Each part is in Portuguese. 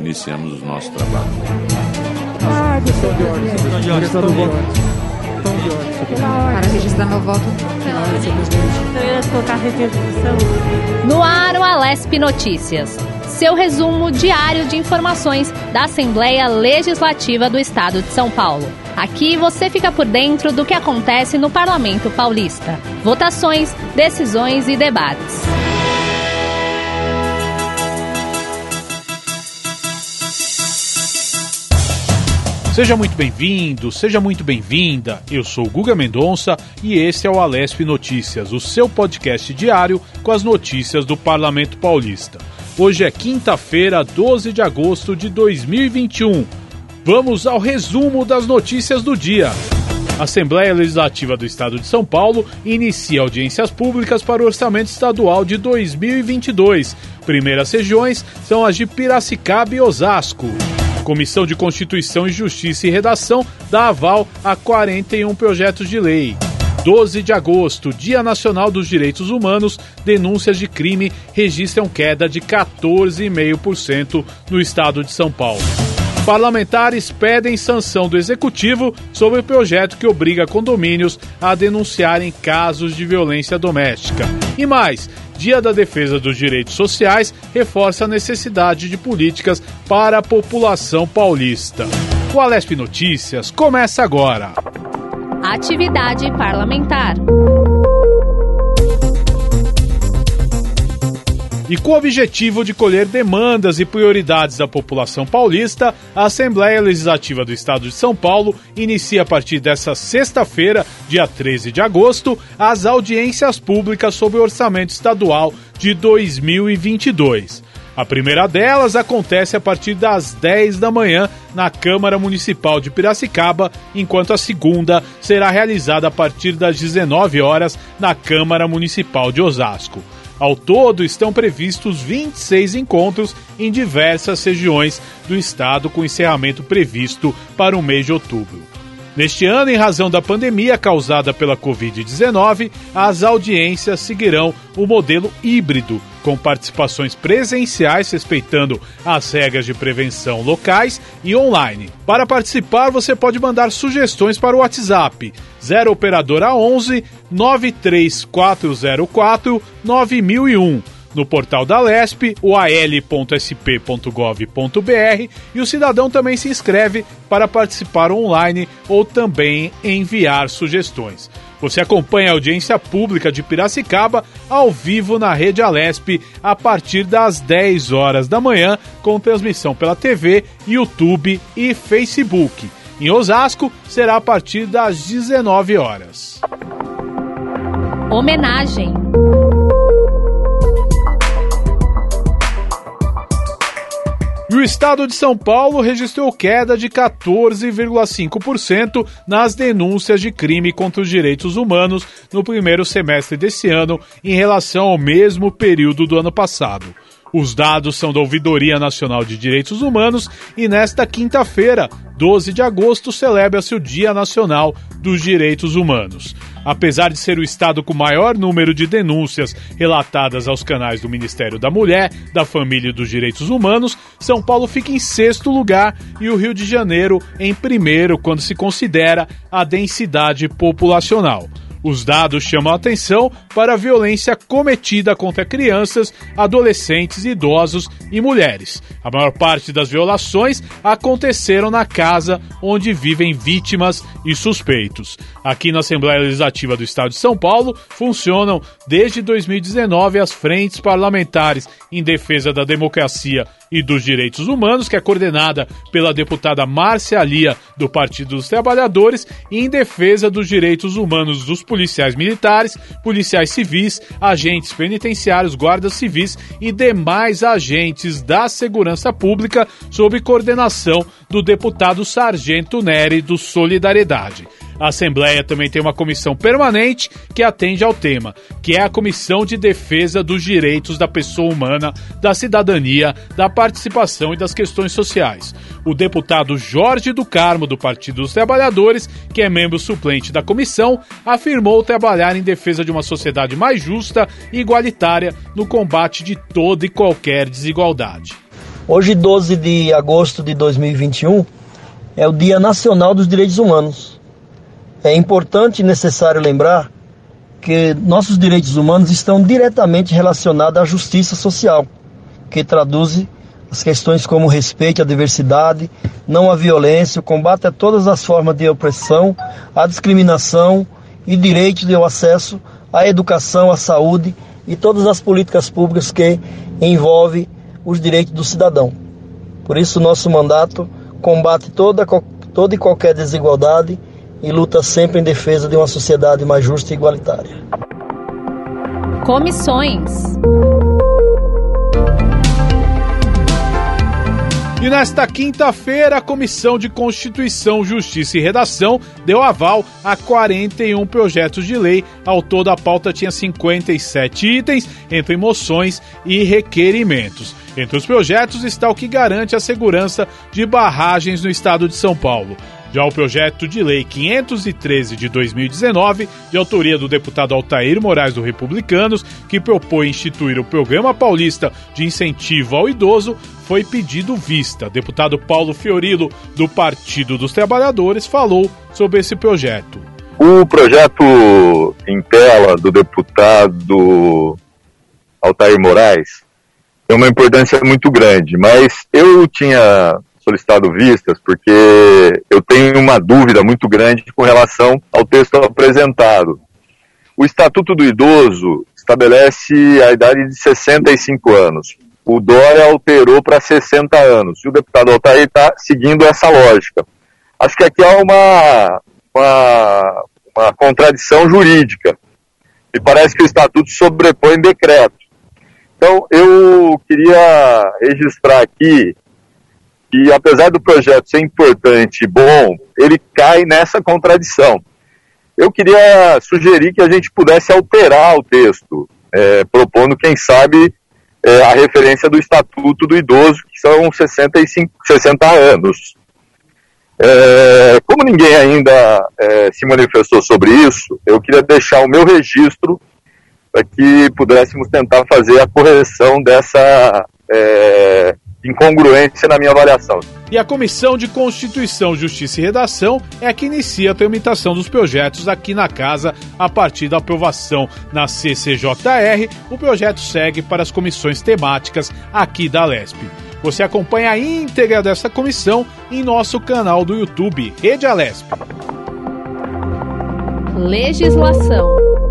Iniciamos o nosso trabalho. Ah, questão de ordem. Questão de ordem. Questão de ordem. Para registrar meu voto. Eu ia colocar a requisição. No ar, o Alesp Notícias. Seu resumo diário de informações da Assembleia Legislativa do Estado de São Paulo. Aqui você fica por dentro do que acontece no Parlamento Paulista. Votações, decisões e debates. Seja muito bem-vindo, seja muito bem-vinda. Eu sou Guga Mendonça e esse é o Alesp Notícias, o seu podcast diário com as notícias do Parlamento Paulista. Hoje é quinta-feira, 12 de agosto de 2021. Vamos ao resumo das notícias do dia. A Assembleia Legislativa do Estado de São Paulo inicia audiências públicas para o Orçamento Estadual de 2022. Primeiras regiões são as de Piracicaba e Osasco. Comissão de Constituição e Justiça e Redação dá aval a 41 projetos de lei. 12 de agosto, Dia Nacional dos Direitos Humanos, denúncias de crime registram queda de 14,5% no estado de São Paulo. Parlamentares pedem sanção do Executivo sobre o projeto que obriga condomínios a denunciarem casos de violência doméstica. E mais, Dia da Defesa dos Direitos Sociais reforça a necessidade de políticas para a população paulista. O Alesp Notícias começa agora. Atividade parlamentar. E com o objetivo de colher demandas e prioridades da população paulista, a Assembleia Legislativa do Estado de São Paulo inicia a partir desta sexta-feira, dia 13 de agosto, as audiências públicas sobre o orçamento estadual de 2022. A primeira delas acontece a partir das 10 da manhã na Câmara Municipal de Piracicaba, enquanto a segunda será realizada a partir das 19 horas na Câmara Municipal de Osasco. Ao todo, estão previstos 26 encontros em diversas regiões do estado, com encerramento previsto para o mês de outubro. Neste ano, em razão da pandemia causada pela Covid-19, as audiências seguirão o modelo híbrido, com participações presenciais respeitando as regras de prevenção locais e online. Para participar, você pode mandar sugestões para o WhatsApp 0 operadora 11 93404 9001 no portal da LESP, o al.sp.gov.br e o cidadão também se inscreve para participar online ou também enviar sugestões. Você acompanha a audiência pública de Piracicaba ao vivo na Rede Alesp a partir das 10 horas da manhã, com transmissão pela TV, YouTube e Facebook. Em Osasco, será a partir das 19 horas. Homenagem. O estado de São Paulo registrou queda de 14,5% nas denúncias de crime contra os direitos humanos no primeiro semestre desse ano em relação ao mesmo período do ano passado. Os dados são da Ouvidoria Nacional de Direitos Humanos e nesta quinta-feira, 12 de agosto, celebra-se o Dia Nacional dos Direitos Humanos. Apesar de ser o estado com maior número de denúncias relatadas aos canais do Ministério da Mulher, da Família e dos Direitos Humanos, São Paulo fica em sexto lugar e o Rio de Janeiro em primeiro quando se considera a densidade populacional. Os dados chamam a atenção para a violência cometida contra crianças, adolescentes, idosos e mulheres. A maior parte das violações aconteceram na casa onde vivem vítimas e suspeitos. Aqui na Assembleia Legislativa do Estado de São Paulo funcionam desde 2019 as frentes parlamentares em defesa da democracia e dos Direitos Humanos, que é coordenada pela deputada Márcia Lia, do Partido dos Trabalhadores, e em defesa dos direitos humanos dos policiais militares, policiais civis, agentes penitenciários, guardas civis e demais agentes da segurança pública, sob coordenação do deputado Sargento Neri do Solidariedade. A Assembleia também tem uma comissão permanente que atende ao tema, que é a Comissão de Defesa dos Direitos da Pessoa Humana, da Cidadania, da Participação e das Questões Sociais. O deputado Jorge do Carmo, do Partido dos Trabalhadores, que é membro suplente da comissão, afirmou trabalhar em defesa de uma sociedade mais justa e igualitária no combate de toda e qualquer desigualdade. Hoje, 12 de agosto de 2021, é o Dia Nacional dos Direitos Humanos. É importante e necessário lembrar que nossos direitos humanos estão diretamente relacionados à justiça social, que traduz as questões como respeito à diversidade, não à violência, o combate a todas as formas de opressão, à discriminação e direito de acesso à educação, à saúde e todas as políticas públicas que envolvem os direitos do cidadão. Por isso, nosso mandato combate toda, toda e qualquer desigualdade e luta sempre em defesa de uma sociedade mais justa e igualitária. Comissões. E nesta quinta-feira, a Comissão de Constituição, Justiça e Redação deu aval a 41 projetos de lei. Ao todo, a pauta tinha 57 itens, entre moções e requerimentos. Entre os projetos está o que garante a segurança de barragens no estado de São Paulo. Já o projeto de lei 513 de 2019, de autoria do deputado Altair Moraes do Republicanos, que propõe instituir o Programa Paulista de Incentivo ao Idoso, foi pedido vista. Deputado Paulo Fiorilo, do Partido dos Trabalhadores, falou sobre esse projeto. O projeto em tela do deputado Altair Moraes tem uma importância muito grande, mas eu tinha solicitado vistas porque eu tenho uma dúvida muito grande com relação ao texto apresentado. O Estatuto do Idoso estabelece a idade de 65 anos. O Dória alterou para 60 anos. E o deputado Altair está seguindo essa lógica. Acho que aqui há uma, uma, uma contradição jurídica. E parece que o Estatuto sobrepõe decreto. Então, eu queria registrar aqui que, apesar do projeto ser importante e bom, ele cai nessa contradição. Eu queria sugerir que a gente pudesse alterar o texto, é, propondo, quem sabe, é, a referência do Estatuto do Idoso, que são 65, 60 anos. É, como ninguém ainda é, se manifestou sobre isso, eu queria deixar o meu registro para que pudéssemos tentar fazer a correção dessa é, incongruência na minha avaliação. E a Comissão de Constituição, Justiça e Redação é a que inicia a tramitação dos projetos aqui na casa a partir da aprovação na CCJR. O projeto segue para as comissões temáticas aqui da LESP. Você acompanha a íntegra dessa comissão em nosso canal do YouTube, Rede Alesp. Legislação.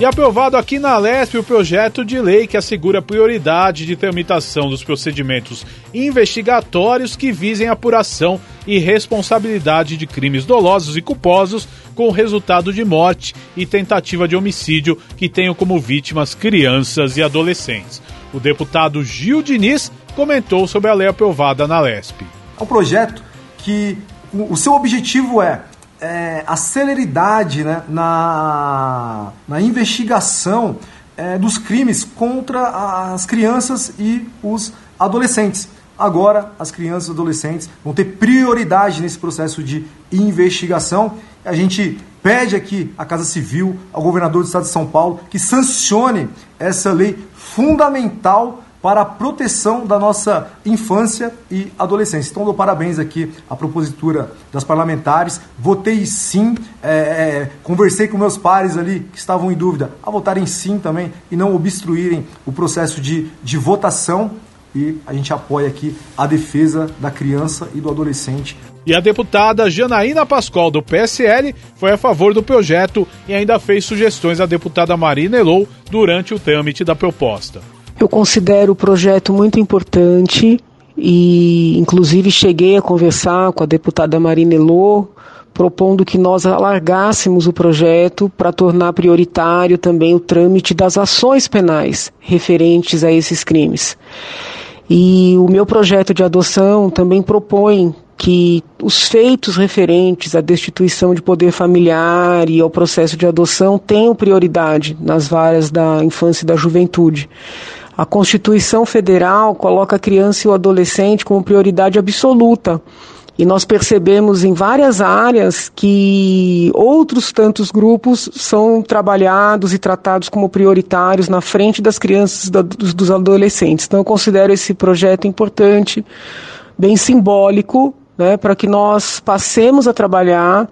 E aprovado aqui na LESP o projeto de lei que assegura prioridade de tramitação dos procedimentos investigatórios que visem apuração e responsabilidade de crimes dolosos e culposos com resultado de morte e tentativa de homicídio que tenham como vítimas crianças e adolescentes. O deputado Gil Diniz comentou sobre a lei aprovada na LESP. É um projeto que o seu objetivo é é, a celeridade né, na, na investigação é, dos crimes contra as crianças e os adolescentes. Agora, as crianças e adolescentes vão ter prioridade nesse processo de investigação. A gente pede aqui à Casa Civil, ao governador do estado de São Paulo, que sancione essa lei fundamental para a proteção da nossa infância e adolescência. Então, dou parabéns aqui à propositura das parlamentares. Votei sim, é, é, conversei com meus pares ali que estavam em dúvida a votarem sim também e não obstruírem o processo de, de votação. E a gente apoia aqui a defesa da criança e do adolescente. E a deputada Janaína Pascoal, do PSL, foi a favor do projeto e ainda fez sugestões à deputada Marina Elou durante o trâmite da proposta. Eu considero o projeto muito importante e, inclusive, cheguei a conversar com a deputada Marina Elô, propondo que nós alargássemos o projeto para tornar prioritário também o trâmite das ações penais referentes a esses crimes. E o meu projeto de adoção também propõe que os feitos referentes à destituição de poder familiar e ao processo de adoção tenham prioridade nas varas da infância e da juventude. A Constituição Federal coloca a criança e o adolescente como prioridade absoluta. E nós percebemos em várias áreas que outros tantos grupos são trabalhados e tratados como prioritários na frente das crianças e dos, adolescentes. Então, eu considero esse projeto importante, bem simbólico, né, para que nós passemos a trabalhar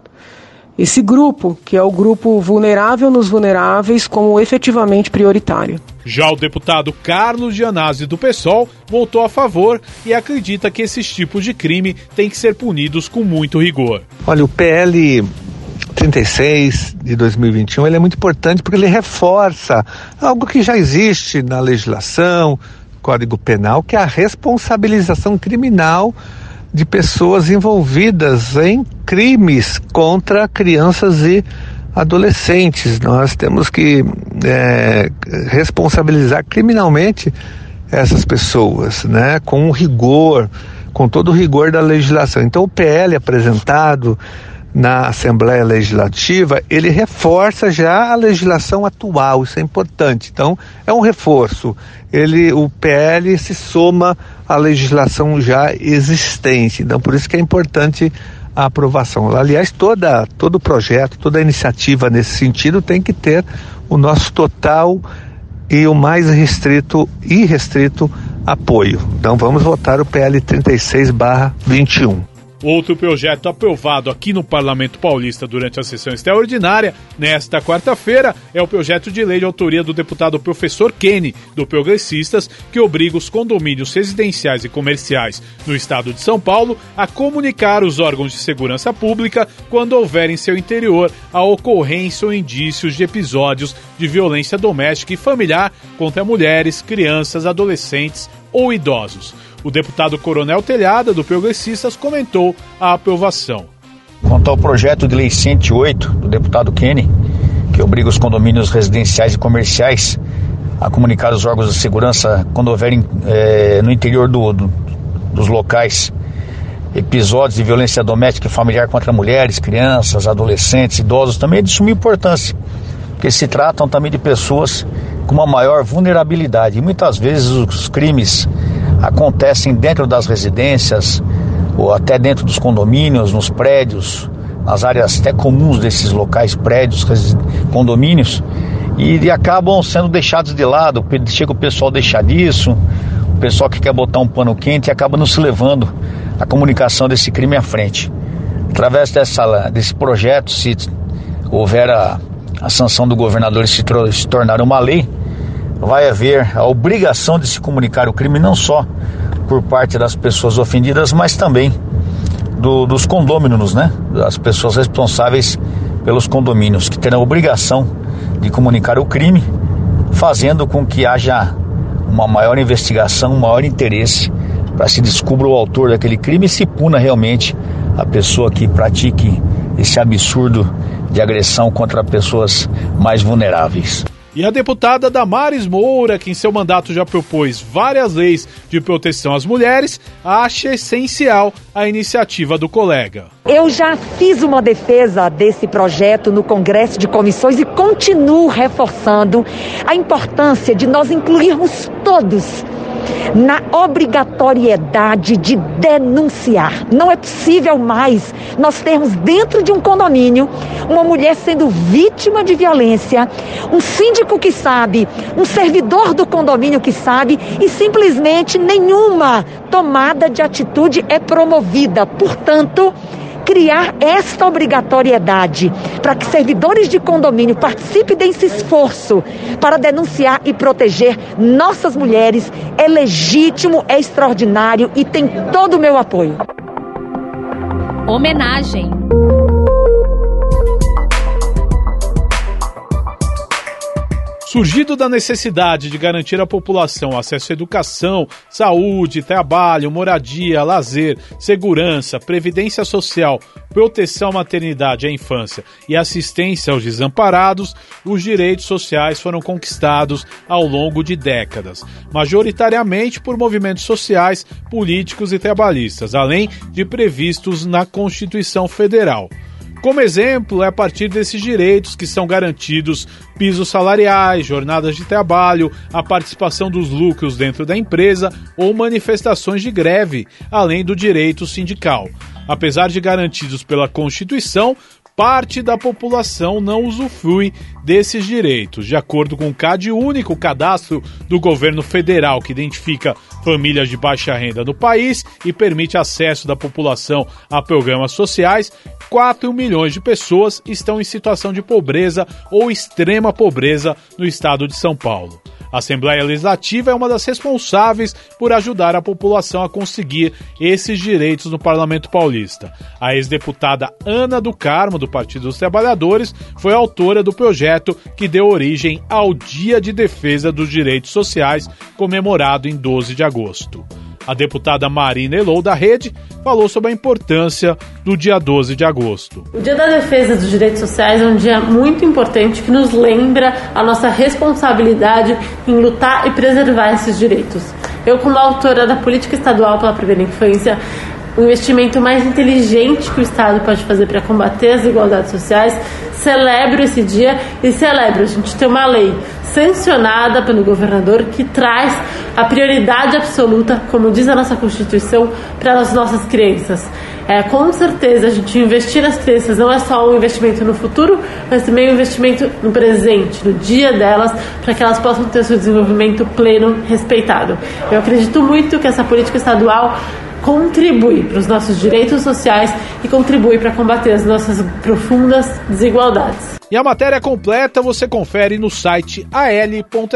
esse grupo, que é o grupo vulnerável nos vulneráveis, como efetivamente prioritário. Já o deputado Carlos Gianazzi do PSOL votou a favor e acredita que esses tipos de crime têm que ser punidos com muito rigor. Olha, o PL 36 de 2021 ele é muito importante porque ele reforça algo que já existe na legislação, Código Penal, que é a responsabilização criminal de pessoas envolvidas em crimes contra crianças e adolescentes. Nós temos que é, responsabilizar criminalmente essas pessoas, né, com rigor, com todo o rigor da legislação. Então, o PL apresentado na Assembleia Legislativa, ele reforça já a legislação atual, isso é importante. Então, é um reforço. Ele, o PL se soma à legislação já existente. Então, por isso que é importante a aprovação. Aliás, toda, todo projeto, toda iniciativa nesse sentido tem que ter o nosso total e o mais restrito e restrito apoio. Então vamos votar o PL 36/21. Outro projeto aprovado aqui no Parlamento Paulista durante a sessão extraordinária, nesta quarta-feira, é o projeto de lei de autoria do deputado professor Kenny, do Progressistas, que obriga os condomínios residenciais e comerciais no estado de São Paulo a comunicar os órgãos de segurança pública quando houver em seu interior a ocorrência ou indícios de episódios de violência doméstica e familiar contra mulheres, crianças, adolescentes ou idosos. O deputado Coronel Telhada, do Progressistas, comentou a aprovação. Quanto ao projeto de lei 108 do deputado Kenny, que obriga os condomínios residenciais e comerciais a comunicar os órgãos de segurança quando houverem é, no interior do, do, dos locais episódios de violência doméstica e familiar contra mulheres, crianças, adolescentes, idosos, também é de suma importância, porque se tratam também de pessoas com uma maior vulnerabilidade e muitas vezes os crimes acontecem dentro das residências ou até dentro dos condomínios, nos prédios, nas áreas até comuns desses locais, prédios, condomínios, e, acabam sendo deixados de lado. Chega o pessoal deixar disso, o pessoal que quer botar um pano quente e acaba não se levando a comunicação desse crime à frente. Através dessa, desse projeto, se houver a, a sanção do governador se, se tornar uma lei, vai haver a obrigação de se comunicar o crime não só por parte das pessoas ofendidas, mas também do, dos condôminos, né? Das pessoas responsáveis pelos condomínios, que terão a obrigação de comunicar o crime, fazendo com que haja uma maior investigação, um maior interesse para se descubra o autor daquele crime e se puna realmente a pessoa que pratique esse absurdo de agressão contra pessoas mais vulneráveis. E a deputada Damares Moura, que em seu mandato já propôs várias leis de proteção às mulheres, acha essencial a iniciativa do colega. Eu já fiz uma defesa desse projeto no Congresso de Comissões e continuo reforçando a importância de nós incluirmos todos na obrigatoriedade de denunciar. Não é possível mais nós termos dentro de um condomínio uma mulher sendo vítima de violência, um síndico que sabe, um servidor do condomínio que sabe e simplesmente nenhuma tomada de atitude é promovida. Portanto, criar esta obrigatoriedade para que servidores de condomínio participem desse esforço para denunciar e proteger nossas mulheres é legítimo, é extraordinário e tem todo o meu apoio. Homenagem. Surgido da necessidade de garantir à população acesso à educação, saúde, trabalho, moradia, lazer, segurança, previdência social, proteção à maternidade e à infância e assistência aos desamparados, os direitos sociais foram conquistados ao longo de décadas, majoritariamente por movimentos sociais, políticos e trabalhistas, além de previstos na Constituição Federal. Como exemplo, é a partir desses direitos que são garantidos pisos salariais, jornadas de trabalho, a participação dos lucros dentro da empresa ou manifestações de greve, além do direito sindical. Apesar de garantidos pela Constituição, parte da população não usufrui desses direitos. De acordo com o CAD único, cadastro do governo federal que identifica famílias de baixa renda no país e permite acesso da população a programas sociais, 4 milhões de pessoas estão em situação de pobreza ou extrema pobreza no estado de São Paulo. A Assembleia Legislativa é uma das responsáveis por ajudar a população a conseguir esses direitos no Parlamento Paulista. A ex-deputada Ana do Carmo, do Partido dos Trabalhadores, foi autora do projeto que deu origem ao Dia de Defesa dos Direitos Sociais, comemorado em 12 de agosto. A deputada Marina Elou da Rede falou sobre a importância do dia 12 de agosto. O Dia da Defesa dos Direitos Sociais é um dia muito importante que nos lembra a nossa responsabilidade em lutar e preservar esses direitos. Eu, como autora da Política Estadual pela Primeira Infância, o investimento mais inteligente que o Estado pode fazer para combater as desigualdades sociais, celebro esse dia e celebro a gente ter uma lei sancionada pelo governador que traz a prioridade absoluta, como diz a nossa Constituição, para as nossas crianças. É, com certeza, a gente investir nas crianças não é só um investimento no futuro, mas também um investimento no presente, no dia delas, para que elas possam ter seu desenvolvimento pleno respeitado. Eu acredito muito que essa política estadual contribui para os nossos direitos sociais e contribui para combater as nossas profundas desigualdades. E a matéria completa você confere no site al.sp.gov.br.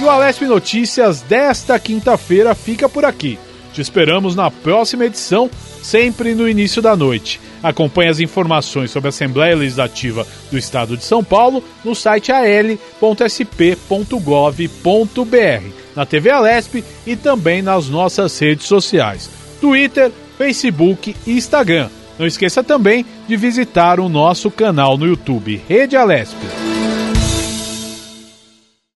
E o Alesp Notícias desta quinta-feira fica por aqui. Te esperamos na próxima edição, sempre no início da noite. Acompanhe as informações sobre a Assembleia Legislativa do Estado de São Paulo no site al.sp.gov.br, na TV Alesp e também nas nossas redes sociais: Twitter, Facebook e Instagram. Não esqueça também de visitar o nosso canal no YouTube, Rede Alesp.